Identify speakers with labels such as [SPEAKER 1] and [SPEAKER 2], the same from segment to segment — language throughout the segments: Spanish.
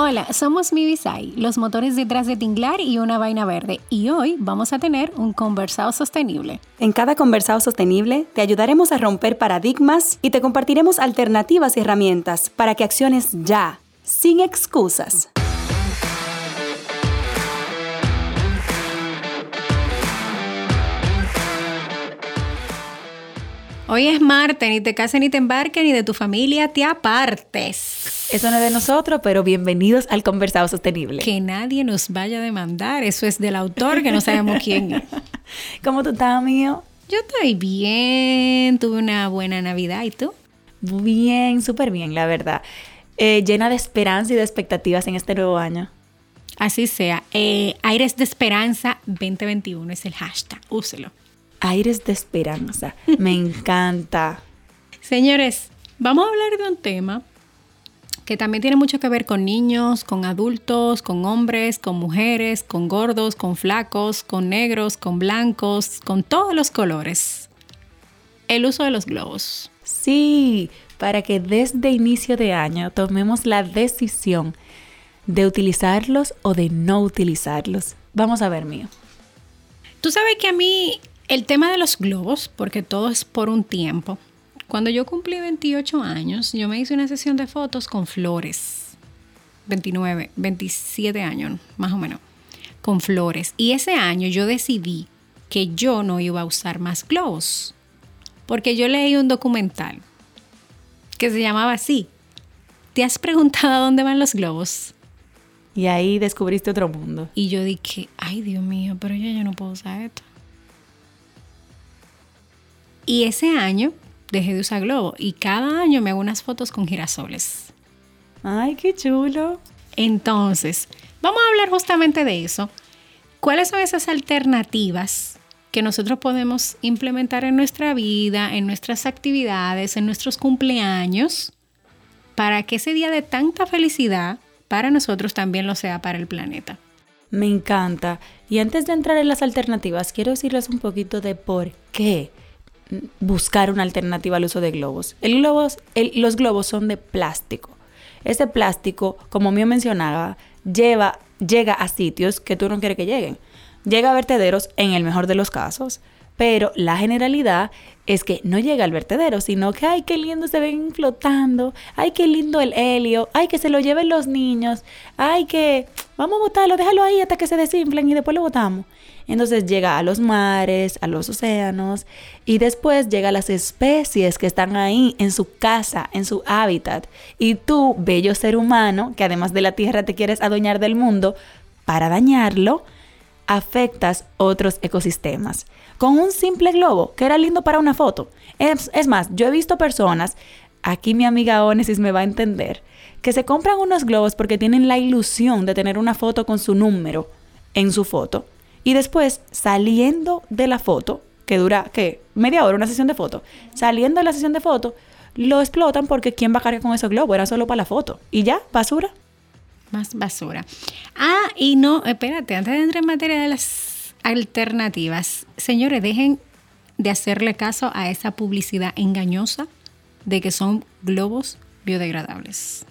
[SPEAKER 1] Hola, somos Mibisai, los motores detrás de Tinglar y una vaina verde, y hoy vamos a tener un conversado sostenible.
[SPEAKER 2] En cada conversado sostenible te ayudaremos a romper paradigmas y te compartiremos alternativas y herramientas para que acciones ya, sin excusas.
[SPEAKER 1] Hoy es martes, ni te cases ni te embarques, ni de tu familia te apartes.
[SPEAKER 2] Eso no es de nosotros, pero bienvenidos al Conversado Sostenible.
[SPEAKER 1] Que nadie nos vaya a demandar, eso es del autor que no sabemos quién es.
[SPEAKER 2] ¿Cómo tú estás, amigo?
[SPEAKER 1] Yo estoy bien, tuve una buena Navidad, ¿y tú?
[SPEAKER 2] Bien, súper bien, la verdad. Eh, llena de esperanza y de expectativas en este nuevo año.
[SPEAKER 1] Así sea. Eh, Aires de Esperanza 2021 es el hashtag, úselo
[SPEAKER 2] aires de esperanza. Me encanta.
[SPEAKER 1] Señores, vamos a hablar de un tema que también tiene mucho que ver con niños, con adultos, con hombres, con mujeres, con gordos, con flacos, con negros, con blancos, con todos los colores. El uso de los globos.
[SPEAKER 2] Sí, para que desde inicio de año tomemos la decisión de utilizarlos o de no utilizarlos. Vamos a ver, mío.
[SPEAKER 1] Tú sabes que a mí el tema de los globos, porque todo es por un tiempo. Cuando yo cumplí 28 años, yo me hice una sesión de fotos con flores. 29, 27 años, más o menos, con flores. Y ese año yo decidí que yo no iba a usar más globos. Porque yo leí un documental que se llamaba así. ¿Te has preguntado a dónde van los globos?
[SPEAKER 2] Y ahí descubriste otro mundo.
[SPEAKER 1] Y yo dije, ay Dios mío, pero yo ya no puedo usar esto. Y ese año dejé de usar globo y cada año me hago unas fotos con girasoles.
[SPEAKER 2] Ay, qué chulo.
[SPEAKER 1] Entonces, vamos a hablar justamente de eso. ¿Cuáles son esas alternativas que nosotros podemos implementar en nuestra vida, en nuestras actividades, en nuestros cumpleaños, para que ese día de tanta felicidad para nosotros también lo sea para el planeta?
[SPEAKER 2] Me encanta. Y antes de entrar en las alternativas, quiero decirles un poquito de por qué buscar una alternativa al uso de globos. El globos, los globos son de plástico. Ese plástico, como mío mencionaba, lleva, llega a sitios que tú no quieres que lleguen. Llega a vertederos en el mejor de los casos, pero la generalidad es que no llega al vertedero, sino que, ay, qué lindo se ven flotando, ay, qué lindo el helio, ay, que se lo lleven los niños, ay, que vamos a botarlo, déjalo ahí hasta que se desinflen y después lo botamos. Entonces llega a los mares, a los océanos y después llega a las especies que están ahí en su casa, en su hábitat. Y tú, bello ser humano, que además de la tierra te quieres adueñar del mundo, para dañarlo, afectas otros ecosistemas. Con un simple globo, que era lindo para una foto. Es, más, yo he visto personas, aquí mi amiga Onesis me va a entender, que se compran unos globos porque tienen la ilusión de tener una foto con su número en su foto. Y después, saliendo de la foto, que dura, ¿qué? Media hora una sesión de foto. Saliendo de la sesión de foto, lo explotan porque ¿quién va a cargar con ese globo? Era solo para la foto. Y ya, basura
[SPEAKER 1] más basura. Ah, y no, espérate, antes de entrar en materia de las alternativas, señores, dejen de hacerle caso a esa publicidad engañosa de que son globos biodegradables.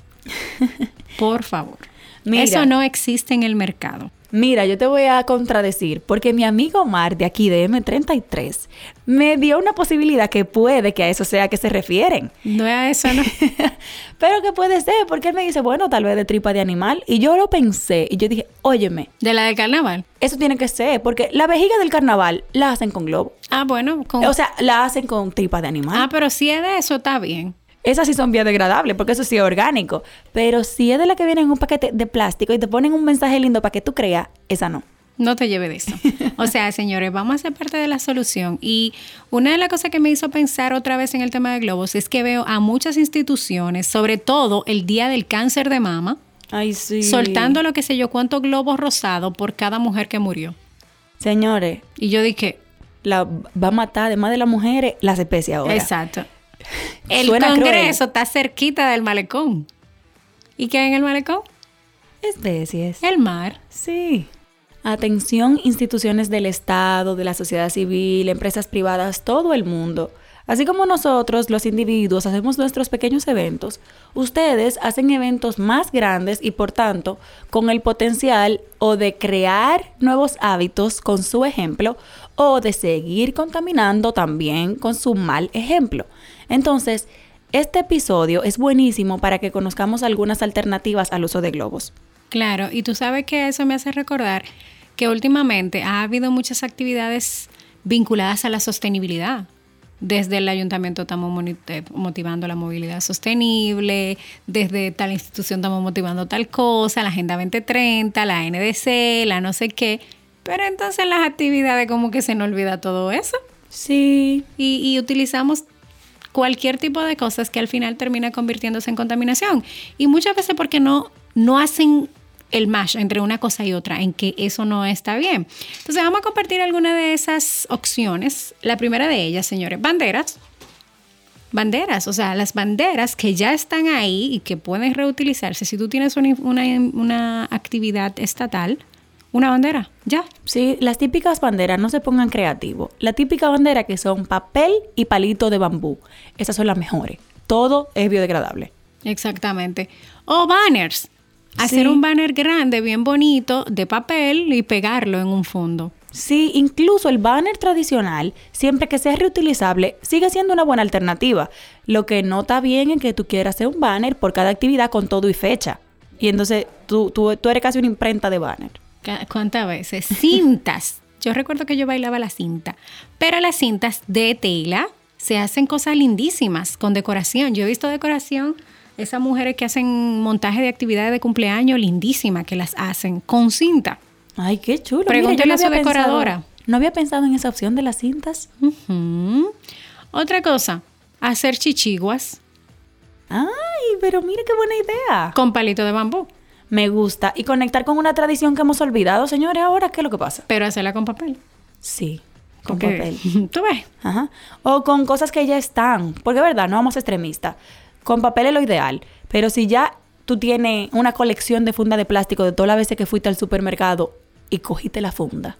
[SPEAKER 1] Por favor. Eso no existe en el mercado.
[SPEAKER 2] Mira, yo te voy a contradecir, porque mi amigo Omar de aquí de M33 me dio una posibilidad que puede que a eso sea que se refieren.
[SPEAKER 1] No es a eso, no.
[SPEAKER 2] Pero que puede ser, porque él me dice, bueno, tal vez de tripa de animal. Y yo lo pensé, y yo dije, óyeme.
[SPEAKER 1] ¿De la del carnaval?
[SPEAKER 2] Eso tiene que ser, porque la vejiga del carnaval la hacen con globo.
[SPEAKER 1] Ah, bueno.
[SPEAKER 2] Con... O sea, la hacen con tripa de animal.
[SPEAKER 1] Ah, pero si es de eso, está bien.
[SPEAKER 2] Esas sí son biodegradables, porque eso sí es orgánico. Pero si es de la que viene en un paquete de plástico y te ponen un mensaje lindo para que tú creas, esa no.
[SPEAKER 1] No te lleve de eso. O sea, señores, vamos a ser parte de la solución. Y una de las cosas que me hizo pensar otra vez en el tema de globos es que veo a muchas instituciones, sobre todo el Día del Cáncer de Mama,
[SPEAKER 2] Ay, sí.
[SPEAKER 1] soltando lo que sé yo, cuántos globos rosados por cada mujer que murió.
[SPEAKER 2] Señores.
[SPEAKER 1] Y yo dije,
[SPEAKER 2] la va a matar, además de las mujeres, las especies ahora.
[SPEAKER 1] Exacto. El
[SPEAKER 2] Suena
[SPEAKER 1] Congreso está cerquita del malecón. ¿Y qué hay en el malecón?
[SPEAKER 2] Especies.
[SPEAKER 1] El mar.
[SPEAKER 2] Sí. Atención, instituciones del Estado, de la sociedad civil, empresas privadas, todo el mundo. Así como nosotros, los individuos, hacemos nuestros pequeños eventos, ustedes hacen eventos más grandes y por tanto con el potencial o de crear nuevos hábitos con su ejemplo o de seguir contaminando también con su mal ejemplo. Entonces, este episodio es buenísimo para que conozcamos algunas alternativas al uso de globos.
[SPEAKER 1] Claro, y tú sabes que eso me hace recordar que últimamente ha habido muchas actividades vinculadas a la sostenibilidad. Desde el ayuntamiento estamos eh, motivando la movilidad sostenible, desde tal institución estamos motivando tal cosa, la Agenda 2030, la NDC, la no sé qué. Pero entonces en las actividades como que se nos olvida todo eso
[SPEAKER 2] Sí,
[SPEAKER 1] y, y utilizamos cualquier tipo de cosas que al final termina convirtiéndose en contaminación. Y muchas veces porque no, no hacen el match entre una cosa y otra, en que eso no está bien. Entonces vamos a compartir algunas de esas opciones. La primera de ellas, señores, banderas. Banderas, o sea, las banderas que ya están ahí y que pueden reutilizarse. Si tú tienes una, una, una actividad estatal, una bandera, ya.
[SPEAKER 2] sí, las típicas banderas no se pongan creativos. La típica bandera que son papel y palito de bambú. Esas son las mejores. Todo es biodegradable.
[SPEAKER 1] Exactamente. O banners. Hacer
[SPEAKER 2] Sí.
[SPEAKER 1] un banner grande, bien bonito, de papel y pegarlo en un fondo.
[SPEAKER 2] Sí, incluso el banner tradicional, siempre que sea reutilizable, sigue siendo una buena alternativa. Lo que no está bien es que tú quieras hacer un banner por cada actividad con todo y fecha. Y entonces tú, tú, tú eres casi una imprenta de banner.
[SPEAKER 1] ¿Cuántas veces? Cintas. Yo recuerdo que yo bailaba la cinta. Pero las cintas de tela se hacen cosas lindísimas con decoración. Yo he visto decoración, esas mujeres que hacen montaje de actividades de cumpleaños lindísimas que las hacen con cinta.
[SPEAKER 2] Ay, qué chulo.
[SPEAKER 1] Pregúntale a su
[SPEAKER 2] pensado-
[SPEAKER 1] decoradora.
[SPEAKER 2] no había pensado en esa opción de las cintas.
[SPEAKER 1] Otra cosa, hacer chichiguas
[SPEAKER 2] Ay, pero mira qué buena idea.
[SPEAKER 1] con palito de bambú,
[SPEAKER 2] Me gusta. Y conectar con una tradición que hemos olvidado, señores, ahora, ¿qué es lo que pasa?
[SPEAKER 1] pero hacerla con papel.
[SPEAKER 2] Sí, con papel.
[SPEAKER 1] Tú ves.
[SPEAKER 2] Ajá. O con cosas que ya están. Porque, verdad, no vamos extremistas. Con papel es lo ideal. Pero si ya tú tienes una colección de funda de plástico de todas las veces que fuiste al supermercado y cogiste la funda,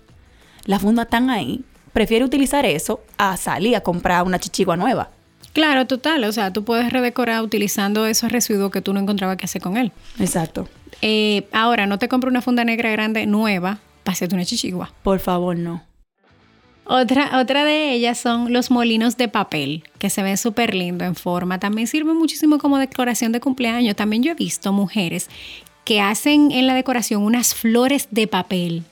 [SPEAKER 2] la funda están ahí, prefiere utilizar eso a salir a comprar una chichigua nueva.
[SPEAKER 1] Claro, total. O sea, tú puedes redecorar utilizando esos residuos que tú no encontrabas que hacer con él.
[SPEAKER 2] Exacto.
[SPEAKER 1] Eh, ahora, no te compro una funda negra grande nueva para hacerte una chichigua.
[SPEAKER 2] Por favor, no.
[SPEAKER 1] Otra, otra de ellas son los molinos de papel, que se ven súper lindo en forma. También sirven muchísimo como decoración de cumpleaños. También yo he visto mujeres que hacen en la decoración unas flores de papel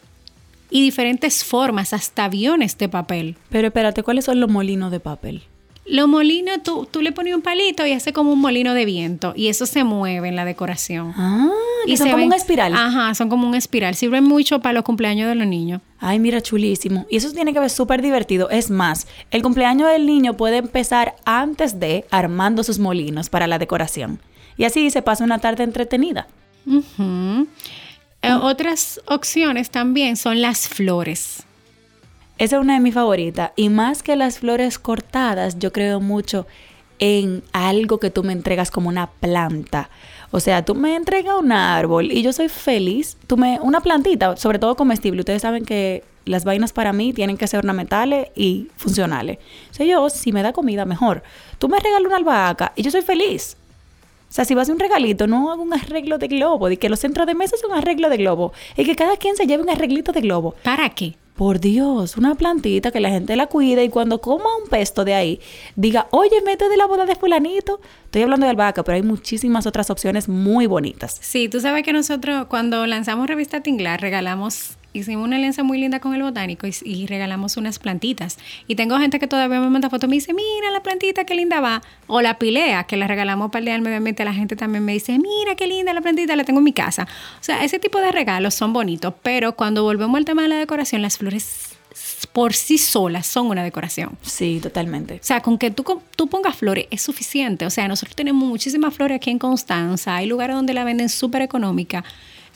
[SPEAKER 1] y diferentes formas, hasta aviones de papel.
[SPEAKER 2] Pero espérate, ¿cuáles son los molinos de papel?
[SPEAKER 1] Los molinos, tú, tú le pones un palito y hace como un molino de viento y eso se mueve en la decoración.
[SPEAKER 2] Ah, y son
[SPEAKER 1] se
[SPEAKER 2] como
[SPEAKER 1] ven-
[SPEAKER 2] una espiral.
[SPEAKER 1] Ajá, son como una espiral. Sirven mucho para los cumpleaños de los niños.
[SPEAKER 2] Ay, mira, chulísimo. Y eso tiene que ver súper divertido. Es más, el cumpleaños del niño puede empezar antes de armando sus molinos para la decoración. Y así se pasa una tarde entretenida.
[SPEAKER 1] Eh, otras opciones también son las flores.
[SPEAKER 2] Esa es una de mis favoritas. Y más que las flores cortadas, yo creo mucho en algo que tú me entregas como una planta. O sea, tú me entregas un árbol y yo soy feliz. Tú me, una plantita, sobre todo comestible. Ustedes saben que las vainas para mí tienen que ser ornamentales y funcionales. O sea, yo, si me da comida, mejor. Tú me regalas una albahaca y yo soy feliz. O sea, si vas a un regalito, no hago un arreglo de globo. De que los centros de mesa son un arreglo de globo. Y que cada quien se lleve un arreglito de globo.
[SPEAKER 1] ¿Para qué?
[SPEAKER 2] Por Dios, una plantita que la gente la cuide y cuando coma un pesto de ahí, diga, oye, mete de la boda de fulanito. Estoy hablando de albahaca, pero hay muchísimas otras opciones muy bonitas.
[SPEAKER 1] Sí, tú sabes que nosotros cuando lanzamos Revista Tinglar regalamos, hicimos una alianza muy linda con el botánico y, y regalamos unas plantitas. Y tengo gente que todavía me manda fotos me dice, mira la plantita, qué linda va. O la pilea, que la regalamos para el Medio Ambiente. La gente también me dice, mira qué linda la plantita, la tengo en mi casa. O sea, ese tipo de regalos son bonitos, pero cuando volvemos al tema de la decoración, las flores por sí solas son una decoración.
[SPEAKER 2] Sí, totalmente.
[SPEAKER 1] O sea, con que tú, tú pongas flores es suficiente. O sea, nosotros tenemos muchísimas flores aquí en Constanza. Hay lugares donde la venden súper económica.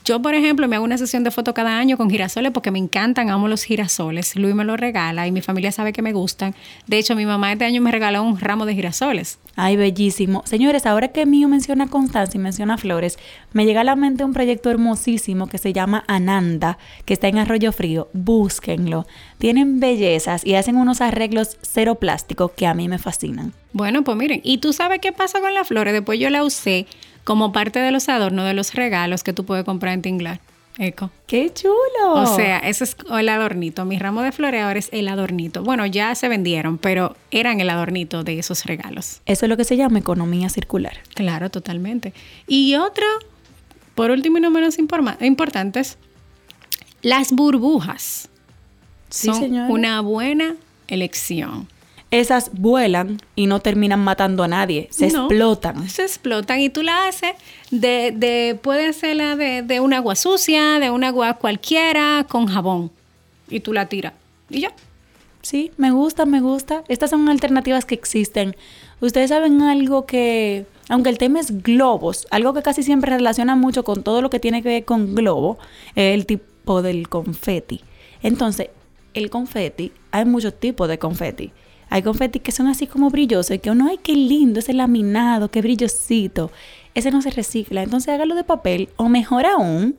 [SPEAKER 1] Yo, por ejemplo, me hago una sesión de foto cada año con girasoles porque me encantan, amo los girasoles. Luis me los regala y mi familia sabe que me gustan. De hecho, mi mamá este año me regaló un ramo de girasoles.
[SPEAKER 2] Ay, bellísimo. Señores, ahora que mío menciona Constancia y menciona flores, me llega a la mente un proyecto hermosísimo que se llama Ananda, que está en Arroyo Frío. Búsquenlo. Tienen bellezas y hacen unos arreglos cero plástico que a mí me fascinan.
[SPEAKER 1] Bueno, pues miren, ¿y tú sabes qué pasa con las flores? Después yo la usé como parte de los adornos de los regalos que tú puedes comprar en Tinglar. Eco.
[SPEAKER 2] ¡Qué chulo!
[SPEAKER 1] O sea, ese es el adornito. Mi ramo de floreador es el adornito. Bueno, ya se vendieron, pero eran el adornito de esos regalos.
[SPEAKER 2] Eso es lo que se llama economía circular.
[SPEAKER 1] Claro, totalmente. Y otro, por último y no menos importantes, las burbujas.
[SPEAKER 2] Sí,
[SPEAKER 1] son una buena elección
[SPEAKER 2] esas vuelan y no terminan matando a nadie, se explotan.
[SPEAKER 1] Se explotan y tú la haces de, de puede ser la de, de un agua sucia, de un agua cualquiera, con jabón. Y tú la tiras. Y ya.
[SPEAKER 2] Sí, me gusta, me gusta. Estas son alternativas que existen. Ustedes saben algo que, aunque el tema es globos, algo que casi siempre relaciona mucho con todo lo que tiene que ver con globo, el tipo del confeti. Entonces, el confeti, hay muchos tipos de confeti. Hay confetis que son así como brillosos y que uno, ay, qué lindo ese laminado, qué brillosito. Ese no se recicla. Entonces hágalo de papel o mejor aún,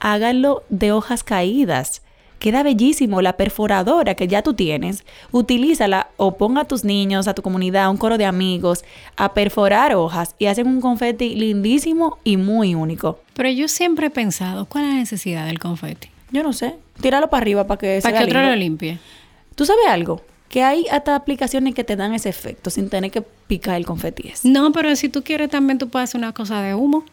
[SPEAKER 2] hágalo de hojas caídas. Queda bellísimo la perforadora que ya tú tienes. Utilízala o ponga a tus niños, a tu comunidad, un coro de amigos a perforar hojas y hacen un confeti lindísimo y muy único.
[SPEAKER 1] Pero yo siempre he pensado, ¿cuál es la necesidad del confeti?
[SPEAKER 2] Yo no sé. Tíralo para arriba para que
[SPEAKER 1] Para que otro lo limpie.
[SPEAKER 2] ¿Tú sabes algo? Que hay hasta aplicaciones que te dan ese efecto sin tener que picar el confeti.
[SPEAKER 1] No, pero si tú quieres también tú puedes hacer una cosa de humo,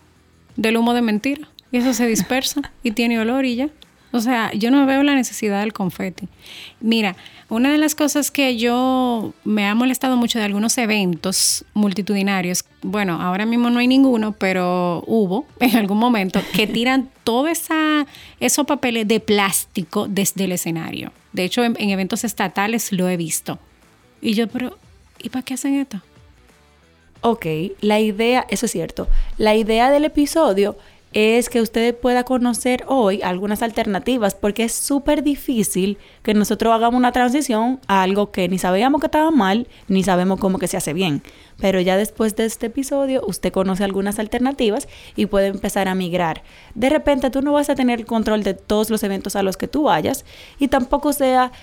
[SPEAKER 1] del humo de mentira, y eso se dispersa y tiene olor y ya. O sea, yo no veo la necesidad del confeti. Mira, una de las cosas que yo me ha molestado mucho de algunos eventos multitudinarios, bueno, ahora mismo no hay ninguno, pero hubo en algún momento que tiran todos esos papeles de plástico desde el escenario. De hecho, en, eventos estatales lo he visto. Y yo, pero, ¿y para qué hacen esto?
[SPEAKER 2] Ok, la idea, eso es cierto, la idea del episodio es que usted pueda conocer hoy algunas alternativas, porque es súper difícil que nosotros hagamos una transición a algo que ni sabíamos que estaba mal, ni sabemos cómo que se hace bien. Pero ya después de este episodio, usted conoce algunas alternativas y puede empezar a migrar. De repente tú no vas a tener el control de todos los eventos a los que tú vayas y tampoco sea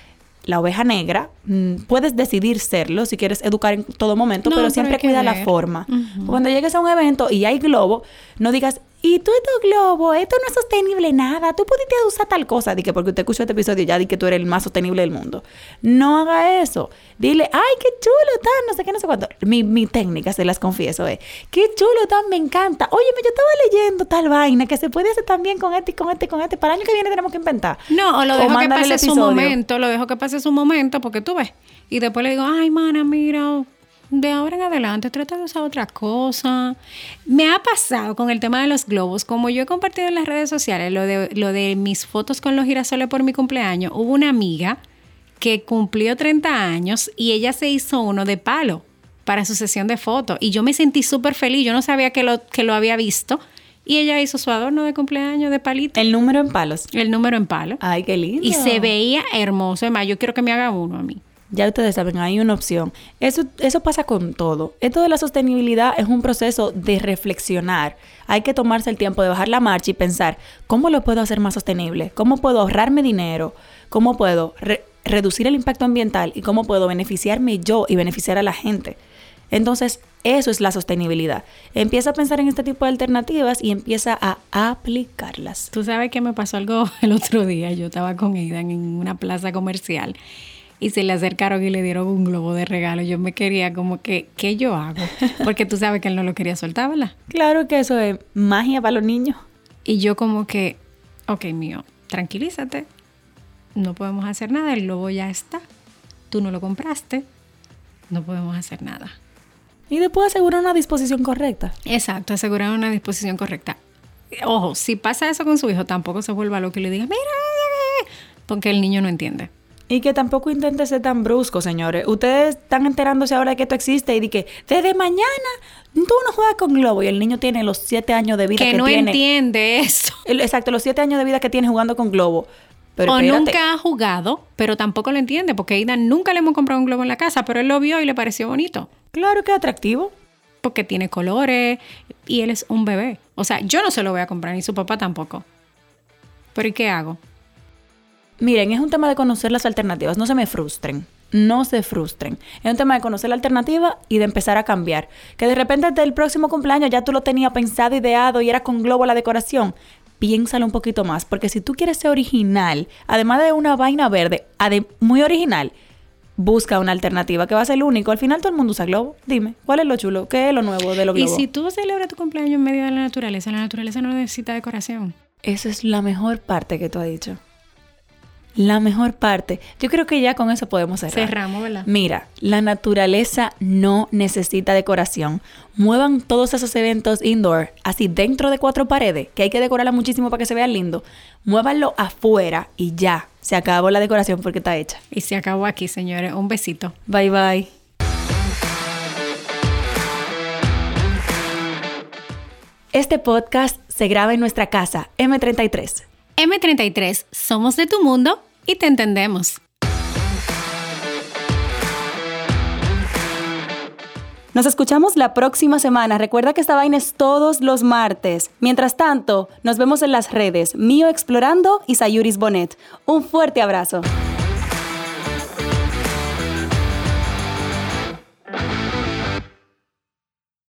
[SPEAKER 2] la oveja negra, mm, puedes decidir serlo si quieres educar en todo momento, pero siempre cuida la forma. Cuando llegues a un evento y hay globo, no digas, y tú estos globo, esto no es sostenible nada, tú pudiste usar tal cosa, di que porque usted escuchó este episodio ya di que tú eres el más sostenible del mundo. No haga eso. Dile, ay, qué chulo está, no sé qué, no sé cuánto. Mi, mi técnica, se las confieso, es, qué chulo está, me encanta. Oye, yo estaba leyendo tal vaina que se puede hacer también con este y con este y con este. Para el año que viene tenemos que inventar.
[SPEAKER 1] No, o lo dejo que pase su momento, lo dejo que pase su momento, porque tú ves. Y después le digo, ay, mana, mira, de ahora en adelante trata de usar otra cosa. Me ha pasado con el tema de los globos, como yo he compartido en las redes sociales lo de, lo de mis fotos con los girasoles por mi cumpleaños, hubo una amiga que cumplió 30 años y ella se hizo uno de palo para su sesión de fotos y yo me sentí súper feliz, yo no sabía que lo, que lo había visto. Y ella hizo su adorno de cumpleaños de palito.
[SPEAKER 2] ¿El número en palos?
[SPEAKER 1] El número en palo.
[SPEAKER 2] Ay, qué lindo.
[SPEAKER 1] Y se veía hermoso. Además, yo quiero que me haga uno a mí.
[SPEAKER 2] Ya ustedes saben, hay una opción. Eso, eso pasa con todo. Esto de la sostenibilidad es un proceso de reflexionar. Hay que tomarse el tiempo de bajar la marcha y pensar, ¿cómo lo puedo hacer más sostenible? ¿Cómo puedo ahorrarme dinero? ¿Cómo puedo reducir el impacto ambiental? ¿Y cómo puedo beneficiarme yo y beneficiar a la gente? Entonces, eso es la sostenibilidad. Empieza a pensar en este tipo de alternativas y empieza a aplicarlas.
[SPEAKER 1] Tú sabes que me pasó algo el otro día. Yo estaba con Aidan en una plaza comercial y se le acercaron y le dieron un globo de regalo. Yo me quería como que, ¿qué yo hago? Porque tú sabes que él no lo quería soltar, ¿verdad?
[SPEAKER 2] Claro que eso es magia para los niños.
[SPEAKER 1] Y yo como que, ok, mío, tranquilízate. No podemos hacer nada, el globo ya está. Tú no lo compraste. No podemos hacer nada.
[SPEAKER 2] Y después asegurar una disposición correcta.
[SPEAKER 1] Exacto, asegurar una disposición correcta. Ojo, si pasa eso con su hijo, tampoco se vuelva lo que le diga, mira, porque el niño no entiende.
[SPEAKER 2] Y que tampoco intente ser tan brusco, señores. Ustedes están enterándose ahora de que esto existe y de que desde mañana tú no juegas con globo y el niño tiene los siete años de vida que,
[SPEAKER 1] Que no
[SPEAKER 2] tiene.
[SPEAKER 1] entiende eso.
[SPEAKER 2] Exacto, los siete años de vida que tiene jugando con globo. Pero
[SPEAKER 1] o
[SPEAKER 2] espérate.
[SPEAKER 1] nunca ha jugado, pero tampoco lo entiende, porque Ida nunca le hemos comprado un globo en la casa, pero él lo vio y le pareció bonito,
[SPEAKER 2] Claro que es atractivo.
[SPEAKER 1] porque tiene colores y él es un bebé. O sea, yo no se lo voy a comprar, ni su papá tampoco. Pero ¿y qué hago?
[SPEAKER 2] Miren, es un tema de conocer las alternativas. No se me frustren. No se frustren. Es un tema de conocer la alternativa y de empezar a cambiar. Que de repente del próximo cumpleaños ya tú lo tenías pensado, ideado y era con globo la decoración. Piénsalo un poquito más. Porque si tú quieres ser original, además de una vaina verde, muy original, busca una alternativa que va a ser el único. Al final todo el mundo usa globo. Dime, ¿cuál es lo chulo? ¿Qué es lo nuevo de los
[SPEAKER 1] Y
[SPEAKER 2] globos?
[SPEAKER 1] si tú celebras tu cumpleaños en medio de la naturaleza, la naturaleza no necesita decoración.
[SPEAKER 2] Esa es la mejor parte que tú has dicho. La mejor parte. Yo creo que ya con eso podemos cerrar.
[SPEAKER 1] Cerramos, ¿verdad?
[SPEAKER 2] Mira, la naturaleza no necesita decoración. Muevan todos esos eventos indoor, así dentro de cuatro paredes, que hay que decorarla muchísimo para que se vea lindo. Muévanlo afuera y ya. Se acabó la decoración porque está hecha.
[SPEAKER 1] Y se acabó aquí, señores. Un besito.
[SPEAKER 2] Bye bye. Este podcast se graba en nuestra casa, M33.
[SPEAKER 1] M33, somos de tu mundo y te entendemos.
[SPEAKER 2] Nos escuchamos la próxima semana. Recuerda que esta vaina es todos los martes. Mientras tanto, nos vemos en las redes Mío Explorando y Sayuris Bonet. Un fuerte abrazo.